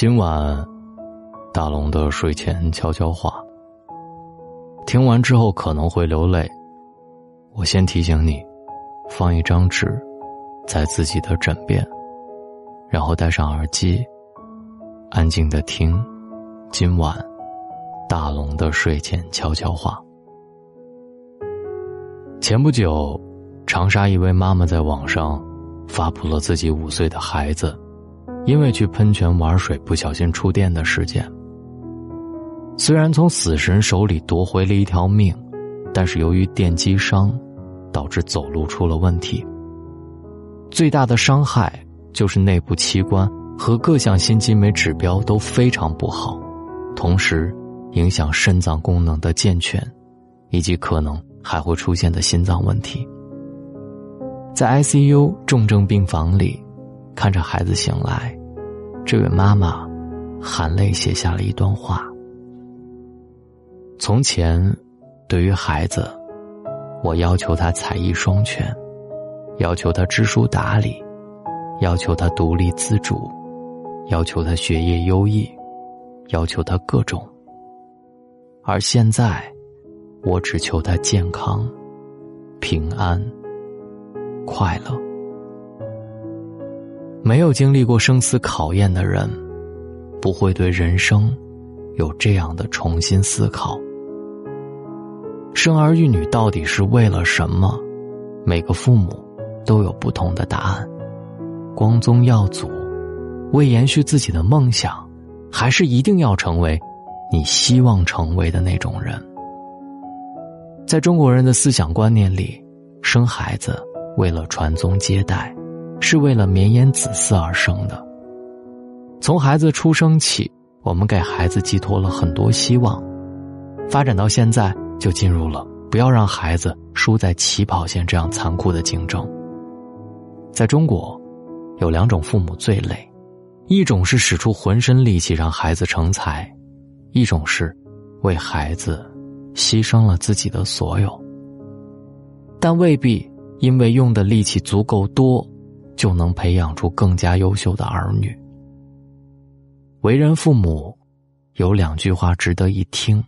今晚，大龙的睡前悄悄话。听完之后可能会流泪，我先提醒你，放一张纸在自己的枕边，然后戴上耳机，安静的听今晚大龙的睡前悄悄话。前不久，长沙一位妈妈在网上发布了自己五岁的孩子。因为去喷泉玩水不小心触电的事件，虽然从死神手里夺回了一条命，但是由于电击伤，导致走路出了问题。最大的伤害就是内部器官和各项心肌酶指标都非常不好，同时影响肾脏功能的健全，以及可能还会出现的心脏问题。在 ICU 重症病房里，看着孩子醒来。这位妈妈含泪写下了一段话：从前，对于孩子，我要求他才艺双全，要求他知书达理，要求他独立自主，要求他学业优异，要求他各种。而现在，我只求他健康、平安、快乐。没有经历过生死考验的人，不会对人生有这样的重新思考。生儿育女到底是为了什么？每个父母都有不同的答案。光宗耀祖，为延续自己的梦想，还是一定要成为你希望成为的那种人？在中国人的思想观念里，生孩子为了传宗接代。是为了绵延子嗣而生的。从孩子出生起，我们给孩子寄托了很多希望，发展到现在，就进入了不要让孩子输在起跑线这样残酷的竞争。在中国，有两种父母最累，一种是使出浑身力气让孩子成才，一种是为孩子牺牲了自己的所有。但未必因为用的力气足够多。就能培养出更加优秀的儿女。为人父母，有两句话值得一听：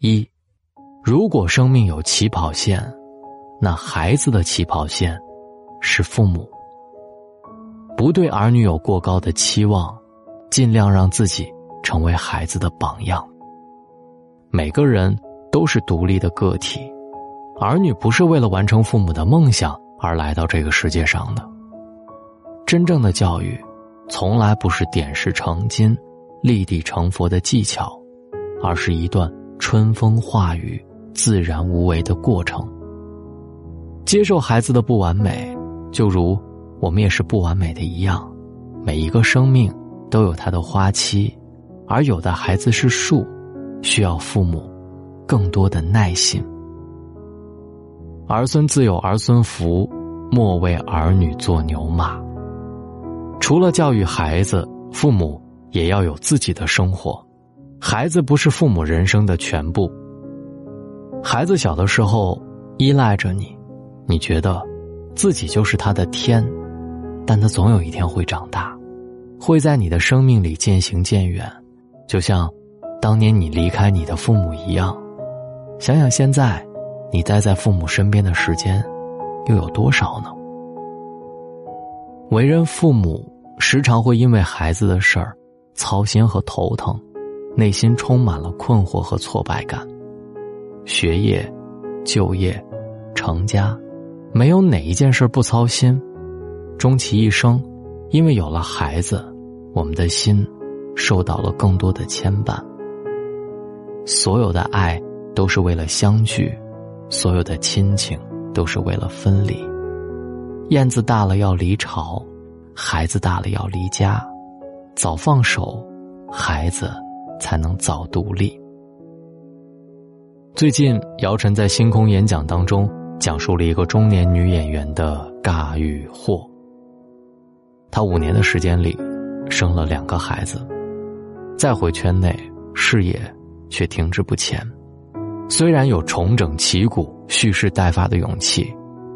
一，如果生命有起跑线，那孩子的起跑线是父母。不对儿女有过高的期望，尽量让自己成为孩子的榜样。每个人都是独立的个体，儿女不是为了完成父母的梦想。而来到这个世界上的，真正的教育，从来不是点石成金、立地成佛的技巧，而是一段春风化雨、自然无为的过程。接受孩子的不完美，就如我们也是不完美的一样。每一个生命都有它的花期，而有的孩子是树，需要父母更多的耐心。儿孙自有儿孙福，莫为儿女做牛马。除了教育孩子，父母也要有自己的生活。孩子不是父母人生的全部。孩子小的时候依赖着你，你觉得自己就是他的天，但他总有一天会长大，会在你的生命里渐行渐远，就像当年你离开你的父母一样。想想现在。你待在父母身边的时间，又有多少呢？为人父母，时常会因为孩子的事儿操心和头疼，内心充满了困惑和挫败感。学业、就业、成家，没有哪一件事不操心。终其一生，因为有了孩子，我们的心受到了更多的牵绊。所有的爱都是为了相聚。所有的亲情都是为了分离。燕子大了要离巢，孩子大了要离家。早放手，孩子才能早独立。最近，姚晨在星空演讲当中讲述了一个中年女演员的尬与祸。她五年的时间里，生了两个孩子，再回圈内，事业却停滞不前。虽然有重整旗鼓、蓄势待发的勇气，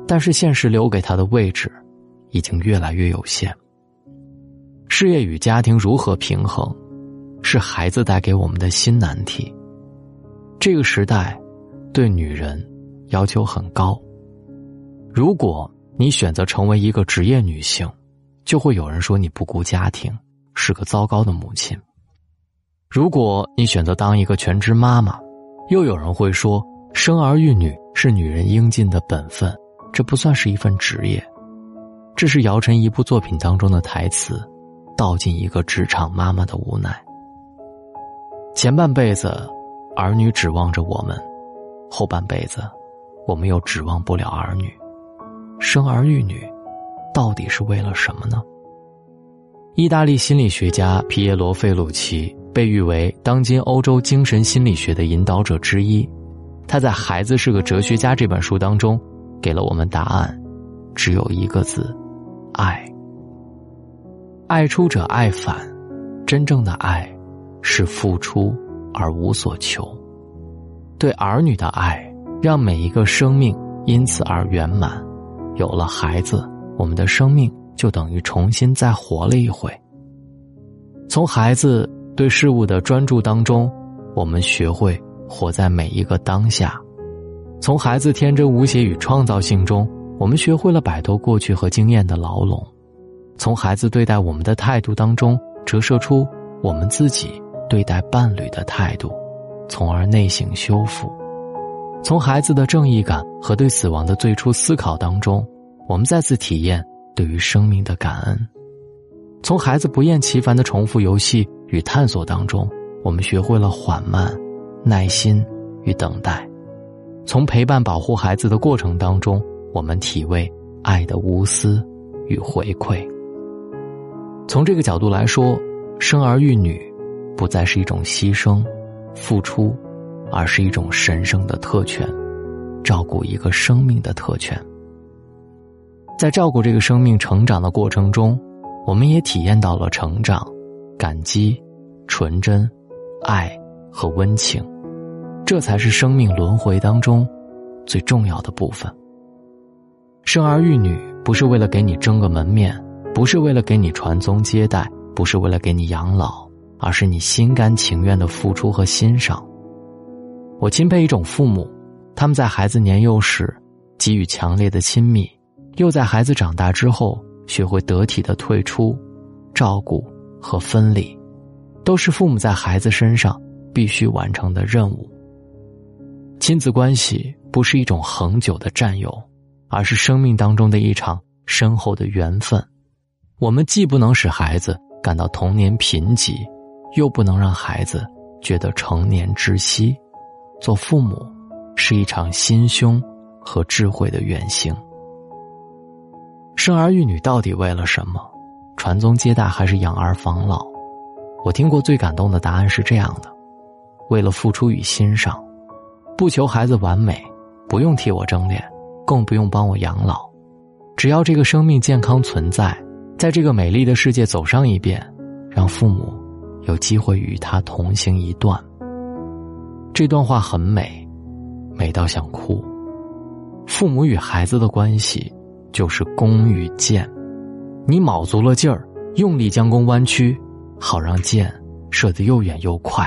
但是现实留给他的位置，已经越来越有限。事业与家庭如何平衡，是孩子带给我们的新难题。这个时代，对女人要求很高。如果你选择成为一个职业女性，就会有人说你不顾家庭，是个糟糕的母亲。如果你选择当一个全职妈妈，又有人会说生儿育女是女人应尽的本分，这不算是一份职业。这是姚晨一部作品当中的台词，道尽一个职场妈妈的无奈。前半辈子，儿女指望着我们；后半辈子，我们又指望不了儿女。生儿育女，到底是为了什么呢？意大利心理学家皮耶罗·费鲁奇被誉为当今欧洲精神心理学的引导者之一。他在《孩子是个哲学家》这本书当中，给了我们答案，只有一个字。爱，爱出者爱返，真正的爱是付出而无所求。对儿女的爱，让每一个生命因此而圆满。有了孩子，我们的生命就等于重新再活了一回。从孩子对事物的专注当中，我们学会活在每一个当下；从孩子天真无邪与创造性中。我们学会了摆脱过去和经验的牢笼，从孩子对待我们的态度当中折射出我们自己对待伴侣的态度，从而内省修复。从孩子的正义感和对死亡的最初思考当中，我们再次体验对于生命的感恩。从孩子不厌其烦的重复游戏与探索当中，我们学会了缓慢、耐心与等待。从陪伴保护孩子的过程当中。我们体味爱的无私与回馈。从这个角度来说，生儿育女不再是一种牺牲、付出，而是一种神圣的特权，照顾一个生命的特权。在照顾这个生命成长的过程中，我们也体验到了成长、感激、纯真、爱和温情，这才是生命轮回当中最重要的部分。生儿育女不是为了给你争个门面，不是为了给你传宗接代，不是为了给你养老，而是你心甘情愿的付出和欣赏。我钦佩一种父母，他们在孩子年幼时给予强烈的亲密，又在孩子长大之后学会得体的退出、照顾和分离，都是父母在孩子身上必须完成的任务。亲子关系不是一种恒久的占有。而是生命当中的一场深厚的缘分，我们既不能使孩子感到童年贫瘠，又不能让孩子觉得成年窒息。做父母是一场心胸和智慧的远行。生儿育女到底为了什么？传宗接代还是养儿防老？我听过最感动的答案是这样的：为了付出与欣赏，不求孩子完美，不用替我争脸。更不用帮我养老，只要这个生命健康存在，在这个美丽的世界走上一遍，让父母有机会与他同行一段。这段话很美，美到想哭。父母与孩子的关系就是弓与箭，你卯足了劲儿，用力将弓弯曲，好让箭射得又远又快。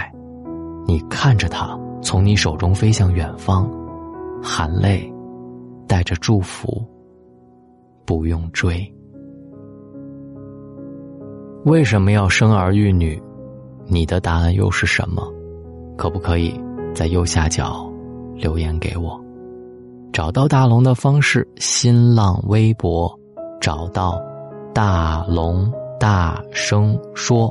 你看着它从你手中飞向远方，含泪。带着祝福，不用追。为什么要生儿育女？你的答案又是什么？可不可以在右下角留言给我？找到大龙的方式：新浪微博，找到大龙大声说，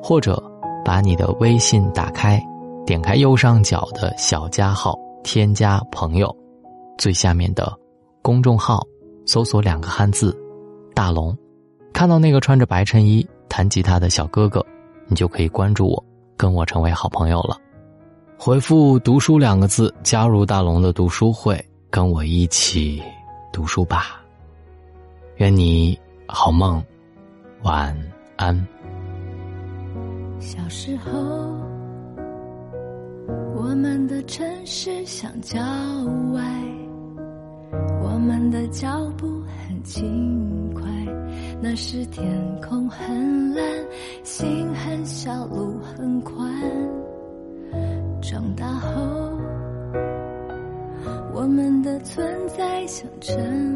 或者把你的微信打开，点开右上角的小加号，添加朋友。最下面的公众号，搜索两个汉字“大龙”，看到那个穿着白衬衣弹吉他的小哥哥，你就可以关注我，跟我成为好朋友了。回复“读书”两个字，加入大龙的读书会，跟我一起读书吧。愿你好梦，晚安。小时候，我们的城市像郊外。我们的脚步很轻快，那时天空很蓝，心很小，路很宽。长大后，我们的存在像尘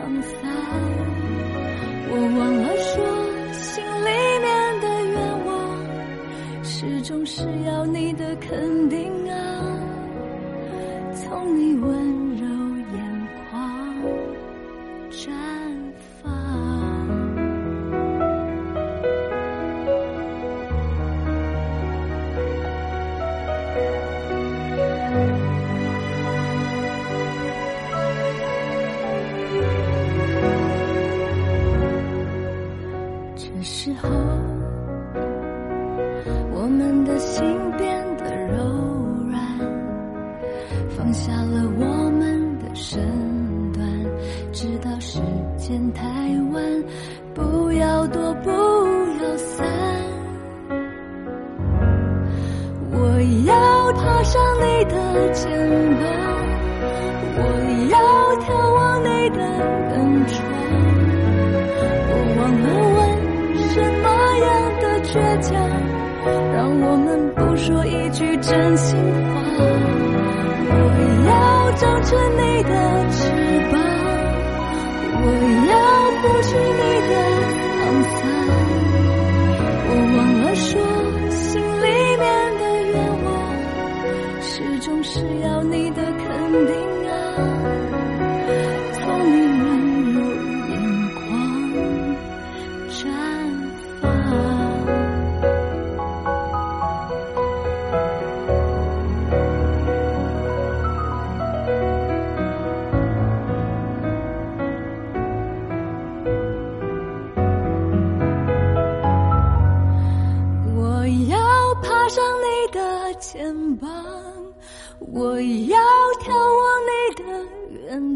我忘了说，心里面的愿望，始终是要你的肯定啊。从你温下了我们的身段，直到时间太晚，不要躲，不要散。我要爬上你的肩膀，我要眺望你的远窗。我忘了问什么样的倔强，让我们不说一句真心话。我要长成你的翅膀，我要不去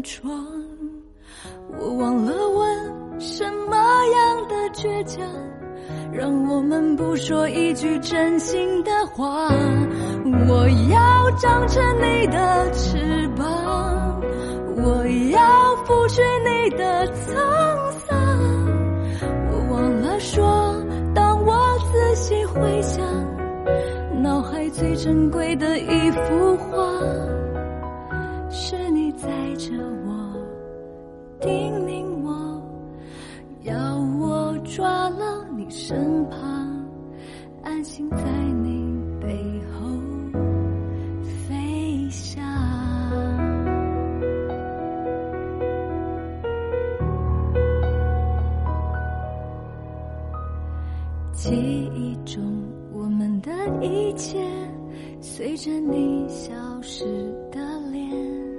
窗。我忘了问什么样的倔强，让我们不说一句真心的话。我要长成你的翅膀，我要拂去你的沧桑。我忘了说，当我仔细回想。脑海最珍贵的一幅画，叮咛我，要我抓牢你身旁，安心在你背后飞翔。记忆中。我们的一切，随着你消失的脸。